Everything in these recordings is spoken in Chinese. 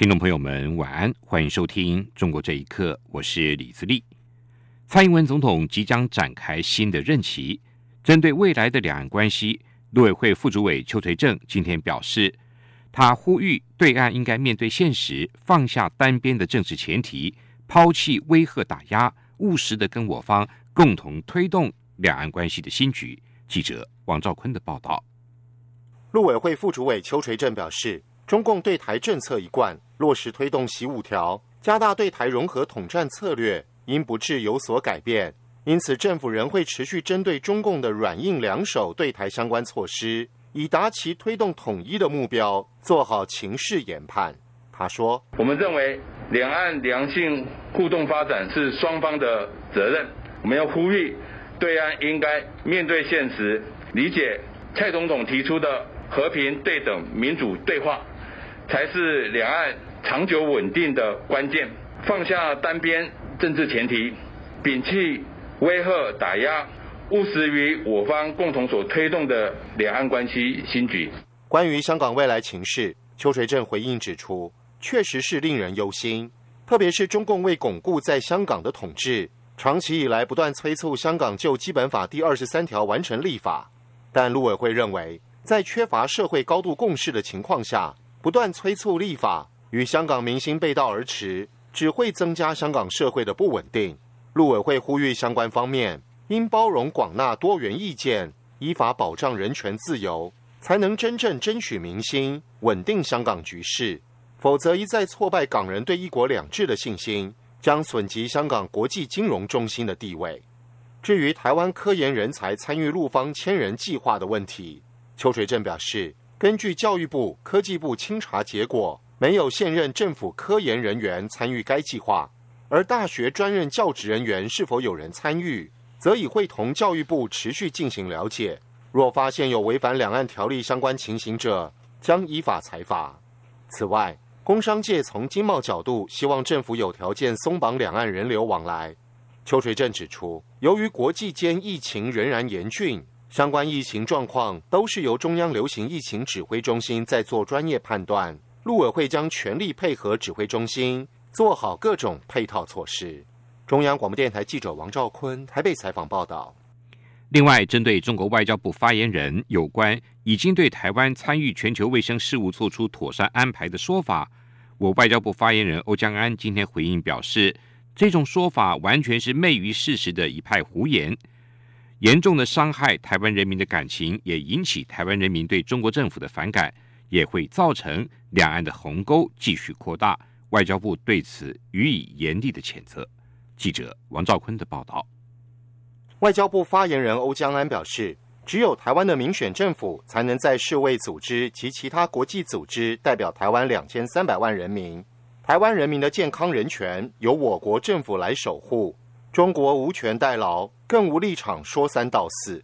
听众朋友们，晚安，欢迎收听《中国这一刻》，我是李自立。蔡英文总统即将展开新的任期，针对未来的两岸关系，陆委会副主委邱垂正今天表示，他呼吁对岸应该面对现实，放下单边的政治前提，抛弃威吓打压，务实的跟我方共同推动两岸关系的新局。记者王兆坤的报道。陆委会副主委邱垂正表示，中共对台政策一贯。落实推动“习五条”，加大对台融合统战策略，因不致有所改变。因此，政府仍会持续针对中共的软硬两手对台相关措施，以达其推动统一的目标，做好情势研判。他说：“我们认为，两岸良性互动发展是双方的责任。我们要呼吁对岸应该面对现实，理解蔡总统提出的和平、对等、民主对话，才是两岸。”长久稳定的关键，放下单边政治前提，摒弃威吓打压，务实于我方共同所推动的两岸关系新局。关于香港未来情势，邱垂正回应指出，确实是令人忧心，特别是中共为巩固在香港的统治，长期以来不断催促香港就基本法第二十三条完成立法，但陆委会认为，在缺乏社会高度共识的情况下，不断催促立法。与香港民心背道而驰，只会增加香港社会的不稳定。陆委会呼吁相关方面应包容广纳多元意见，依法保障人权自由，才能真正争取民心，稳定香港局势。否则一再挫败港人对一国两制的信心，将损及香港国际金融中心的地位。至于台湾科研人才参与陆方千人计划的问题，邱垂正表示，根据教育部、科技部清查结果。没有现任政府科研人员参与该计划，而大学专任教职人员是否有人参与，则已会同教育部持续进行了解。若发现有违反两岸条例相关情形者，将依法裁罚。此外，工商界从经贸角度希望政府有条件松绑两岸人流往来。邱垂正指出，由于国际间疫情仍然严峻，相关疫情状况都是由中央流行疫情指挥中心在做专业判断。陆委会将全力配合指挥中心，做好各种配套措施。中央广播电台记者王兆坤台北采访报道。另外，针对中国外交部发言人有关已经对台湾参与全球卫生事务做出妥善安排的说法，我外交部发言人欧江安今天回应表示，这种说法完全是昧于事实的一派胡言，严重的伤害台湾人民的感情，也引起台湾人民对中国政府的反感。也会造成两岸的鸿沟继续扩大，外交部对此予以严厉的谴责。记者王兆坤的报道。外交部发言人欧江安表示，只有台湾的民选政府才能在世卫组织及其他国际组织代表台湾两千三百万人民，台湾人民的健康人权由我国政府来守护。中国无权代劳，更无立场说三道四。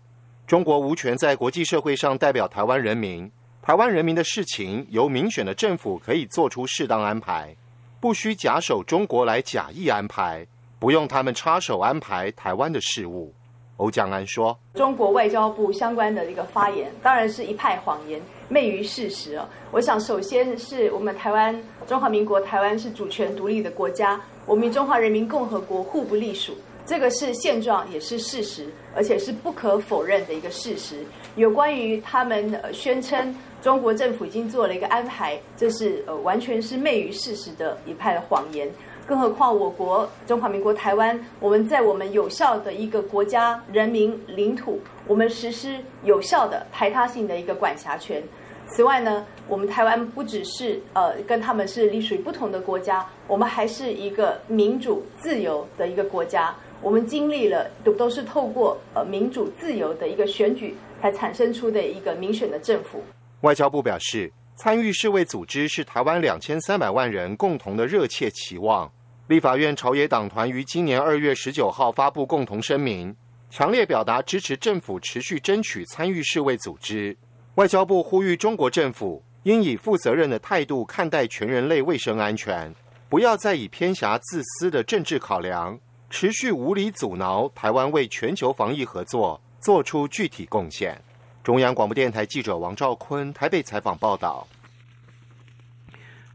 中国无权在国际社会上代表台湾人民。台湾人民的事情由民选的政府可以做出适当安排，不需假手中国来假意安排，不用他们插手安排台湾的事务。欧江安说：“中国外交部相关的一个发言，当然是一派谎言，昧于事实啊！我想，首先是我们台湾中华民国台湾是主权独立的国家，我们中华人民共和国互不隶属，这个是现状，也是事实，而且是不可否认的一个事实。有关于他们呃宣称。”中国政府已经做了一个安排，这是呃完全是昧于事实的一派谎言。更何况我国中华民国台湾，我们在我们有效的一个国家、人民、领土，我们实施有效的排他性的一个管辖权。此外呢，我们台湾不只是呃跟他们是隶属于不同的国家，我们还是一个民主自由的一个国家。我们经历了都都是透过呃民主自由的一个选举才产生出的一个民选的政府。外交部表示，参与世卫组织是台湾两千三百万人共同的热切期望。立法院朝野党团于今年二月十九号发布共同声明，强烈表达支持政府持续争取参与世卫组织。外交部呼吁中国政府应以负责任的态度看待全人类卫生安全，不要再以偏狭自私的政治考量，持续无理阻挠台湾为全球防疫合作做出具体贡献。中央广播电台记者王兆坤台北采访报道。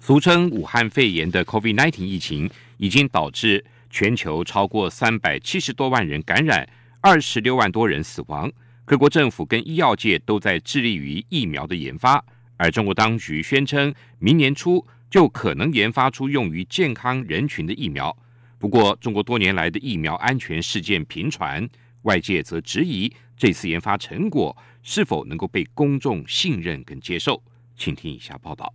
俗称武汉肺炎的 COVID-19 疫情，已经导致全球超过三百七十多万人感染，二十六万多人死亡。各国政府跟医药界都在致力于疫苗的研发，而中国当局宣称，明年初就可能研发出用于健康人群的疫苗。不过，中国多年来的疫苗安全事件频传，外界则质疑这次研发成果是否能够被公众信任跟接受。请听以下报道。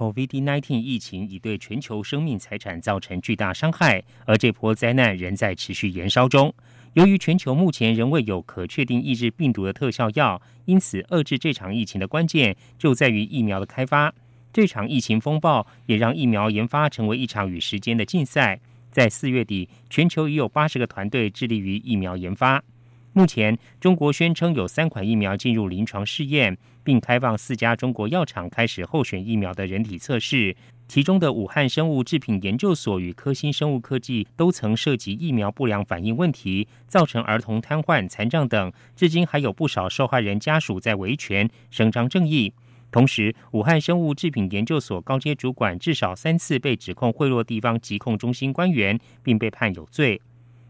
COVID-19 疫情已对全球生命财产造成巨大伤害，而这波灾难仍在持续延烧中。由于全球目前仍未有可确定抑制病毒的特效药，因此遏制这场疫情的关键就在于疫苗的开发。这场疫情风暴也让疫苗研发成为一场与时间的竞赛。在四月底，全球已有八十个团队致力于疫苗研发。目前，中国宣称有三款疫苗进入临床试验，并开放四家中国药厂开始候选疫苗的人体测试。其中的武汉生物制品研究所与科兴生物科技都曾涉及疫苗不良反应问题，造成儿童瘫痪、残障等。至今还有不少受害人家属在维权伸张正义。同时，武汉生物制品研究所高阶主管至少三次被指控贿赂地方疾控中心官员，并被判有罪。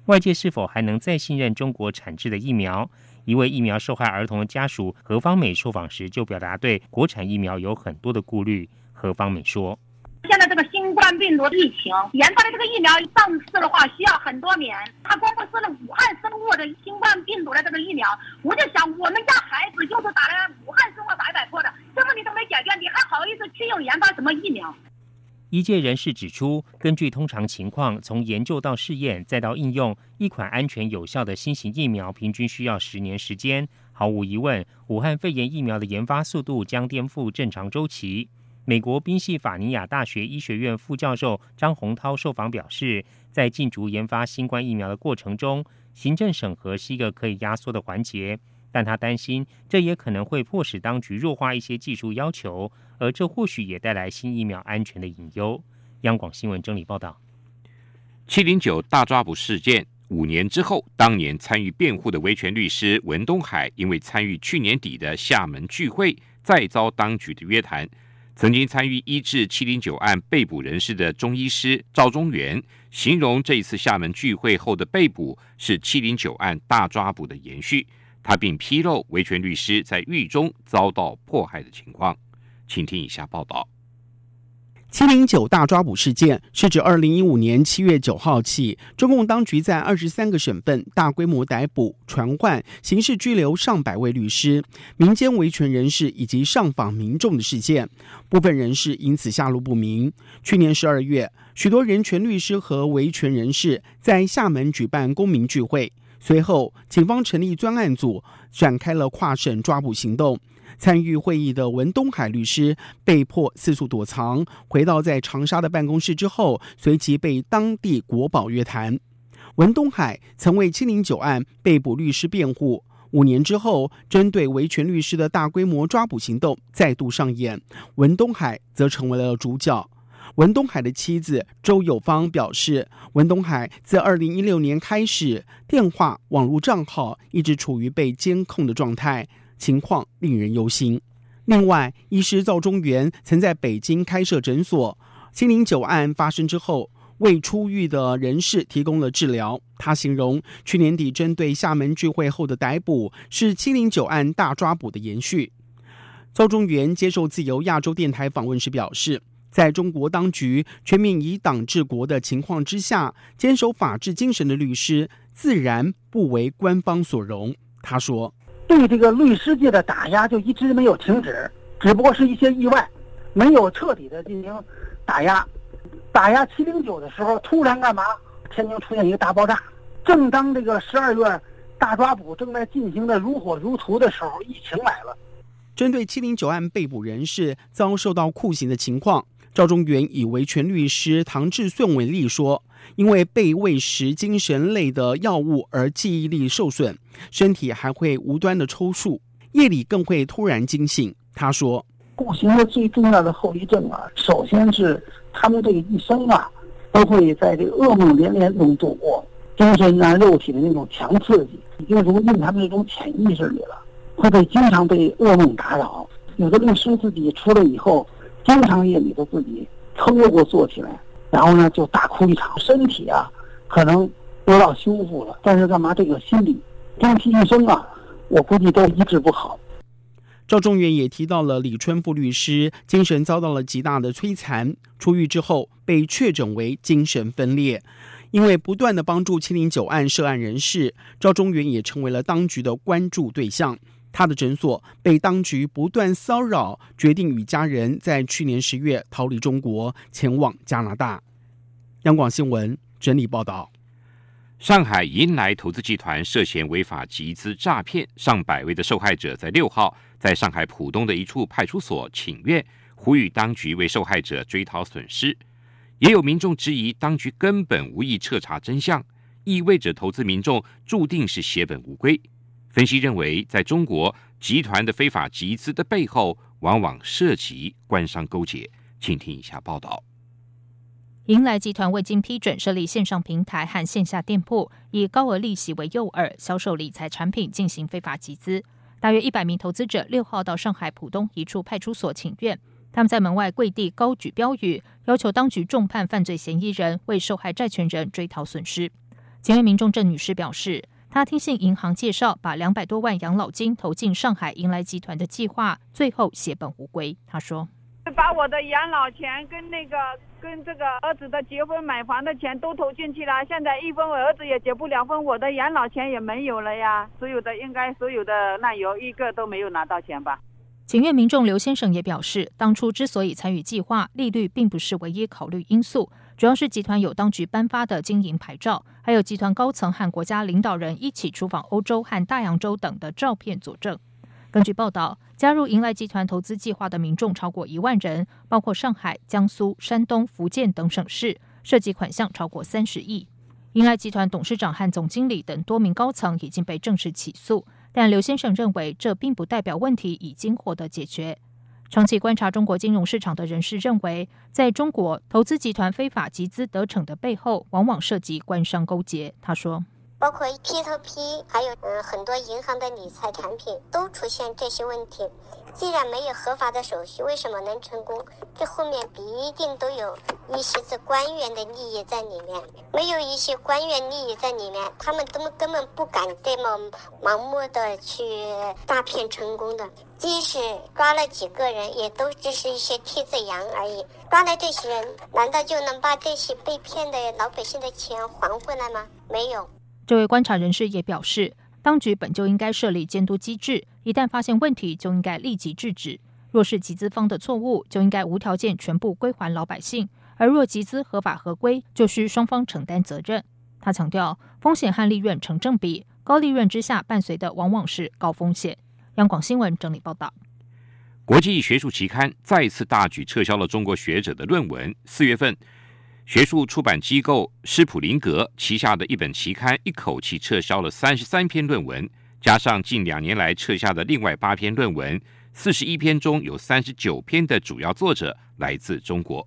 外界是否还能再信任中国产制的疫苗？一位疫苗受害儿童的家属何方美受访时就表达对国产疫苗有很多的顾虑。何方美说：“现在这个新冠病毒疫情研发的这个疫苗上市的话，需要很多年。他公布是了武汉生物的新冠病毒的这个疫苗，我就想，我们家孩子就是打了武汉生物白百破的，这问题都没解决，你还好意思去用研发什么疫苗？”一界人士指出，根据通常情况，从研究到试验再到应用，一款安全有效的新型疫苗平均需要十年时间。毫无疑问，武汉肺炎疫苗的研发速度将颠覆正常周期。美国宾夕法尼亚大学医学院副教授张洪涛受访表示，在进逐研发新冠疫苗的过程中，行政审核是一个可以压缩的环节。但他担心，这也可能会迫使当局弱化一些技术要求，而这或许也带来新疫苗安全的隐忧。央广新闻整理报道：七零九大抓捕事件五年之后，当年参与辩护的维权律师文东海，因为参与去年底的厦门聚会，再遭当局的约谈。曾经参与医治七零九案被捕人士的中医师赵忠元，形容这一次厦门聚会后的被捕是七零九案大抓捕的延续。他并披露维权律师在狱中遭到迫害的情况，请听以下报道。七零九大抓捕事件是指二零一五年七月九号起，中共当局在二十三个省份大规模逮捕、传唤、刑事拘留上百位律师、民间维权人士以及上访民众的事件。部分人士因此下落不明。去年十二月，许多人权律师和维权人士在厦门举办公民聚会。随后，警方成立专案组，展开了跨省抓捕行动。参与会议的文东海律师被迫四处躲藏，回到在长沙的办公室之后，随即被当地国保约谈。文东海曾为七零九案被捕律师辩护。五年之后，针对维权律师的大规模抓捕行动再度上演，文东海则成为了主角。文东海的妻子周友芳表示，文东海自二零一六年开始，电话、网络账号一直处于被监控的状态，情况令人忧心。另外，医师赵忠元曾在北京开设诊所，七零九案发生之后，为出狱的人士提供了治疗。他形容，去年底针对厦门聚会后的逮捕，是七零九案大抓捕的延续。赵忠元接受自由亚洲电台访问时表示。在中国当局全面以党治国的情况之下，坚守法治精神的律师自然不为官方所容。他说：“对这个律师界的打压就一直没有停止，只不过是一些意外，没有彻底的进行打压。打压七零九的时候，突然干嘛？天津出现一个大爆炸。正当这个十二月大抓捕正在进行的如火如荼的时候，疫情来了。针对七零九案被捕人士遭受到酷刑的情况。”赵中元以维权律师唐志顺为例说，因为被喂食精神类的药物而记忆力受损，身体还会无端的抽搐，夜里更会突然惊醒。他说，步行的最重要的后遗症啊，首先是他们这个一生啊，都会在这个噩梦连连中度过，精神啊、肉体的那种强刺激，已经融进他们这种潜意识里了，会被经常被噩梦打扰。有的律师自己出来以后。经常夜里头自己撑着过坐起来，然后呢就大哭一场，身体啊可能得到修复了，但是干嘛这个心理终其一生啊，我估计都医治不好。赵仲元也提到了李春富律师精神遭到了极大的摧残，出狱之后被确诊为精神分裂，因为不断的帮助七零九案涉案人士，赵中元也成为了当局的关注对象。他的诊所被当局不断骚扰，决定与家人在去年十月逃离中国，前往加拿大。央广新闻整理报道：上海银来投资集团涉嫌违法集资诈骗，上百位的受害者在六号在上海浦东的一处派出所请愿，呼吁当局为受害者追讨损失。也有民众质疑，当局根本无意彻查真相，意味着投资民众注定是血本无归。分析认为，在中国集团的非法集资的背后，往往涉及官商勾结。请听一下报道：迎来集团未经批准设立线上平台和线下店铺，以高额利息为诱饵，销售理财产品进行非法集资。大约一百名投资者六号到上海浦东一处派出所请愿，他们在门外跪地高举标语，要求当局重判犯罪嫌疑人，为受害债权人追讨损失。前位民众郑女士表示。他听信银行介绍，把两百多万养老金投进上海迎来集团的计划，最后血本无归。他说：“把我的养老钱跟那个跟这个儿子的结婚买房的钱都投进去了，现在一分我儿子也结不了婚，我的养老钱也没有了呀。所有的应该所有的那有一个都没有拿到钱吧。”请愿民众刘先生也表示，当初之所以参与计划，利率并不是唯一考虑因素。主要是集团有当局颁发的经营牌照，还有集团高层和国家领导人一起出访欧洲和大洋洲等的照片佐证。根据报道，加入迎来集团投资计划的民众超过一万人，包括上海、江苏、山东、福建等省市，涉及款项超过三十亿。迎来集团董事长和总经理等多名高层已经被正式起诉，但刘先生认为这并不代表问题已经获得解决。长期观察中国金融市场的人士认为，在中国投资集团非法集资得逞的背后，往往涉及官商勾结。他说。包括 P to P，还有嗯很多银行的理财产品都出现这些问题。既然没有合法的手续，为什么能成功？这后面必定都有一些子官员的利益在里面。没有一些官员利益在里面，他们都根本不敢这么盲目的去诈骗成功的。即使抓了几个人，也都只是一些替罪羊而已。抓了这些人，难道就能把这些被骗的老百姓的钱还回来吗？没有。这位观察人士也表示，当局本就应该设立监督机制，一旦发现问题，就应该立即制止。若是集资方的错误，就应该无条件全部归还老百姓；而若集资合法合规，就需双方承担责任。他强调，风险和利润成正比，高利润之下伴随的往往是高风险。央广新闻整理报道。国际学术期刊再次大举撤销了中国学者的论文。四月份。学术出版机构施普林格旗下的一本期刊一口气撤销了三十三篇论文，加上近两年来撤下的另外八篇论文，四十一篇中有三十九篇的主要作者来自中国。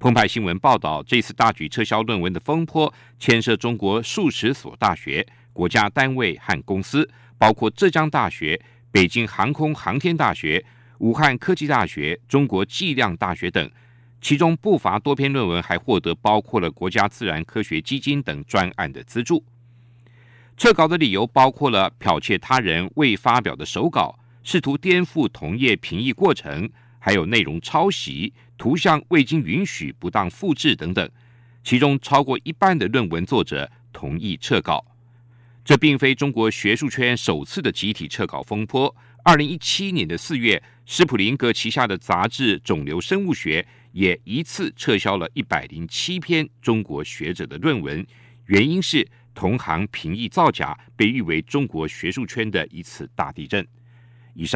澎湃新闻报道，这次大举撤销论文的风波牵涉中国数十所大学、国家单位和公司，包括浙江大学、北京航空航天大学、武汉科技大学、中国计量大学等。其中不乏多篇论文还获得包括了国家自然科学基金等专案的资助。撤稿的理由包括了剽窃他人未发表的手稿、试图颠覆同业评议过程，还有内容抄袭、图像未经允许不当复制等等。其中超过一半的论文作者同意撤稿。这并非中国学术圈首次的集体撤稿风波。二零一七年的四月，施普林格旗下的杂志《肿瘤生物学》。也一次撤销了一百零七篇中国学者的论文，原因是同行评议造假，被誉为中国学术圈的一次大地震。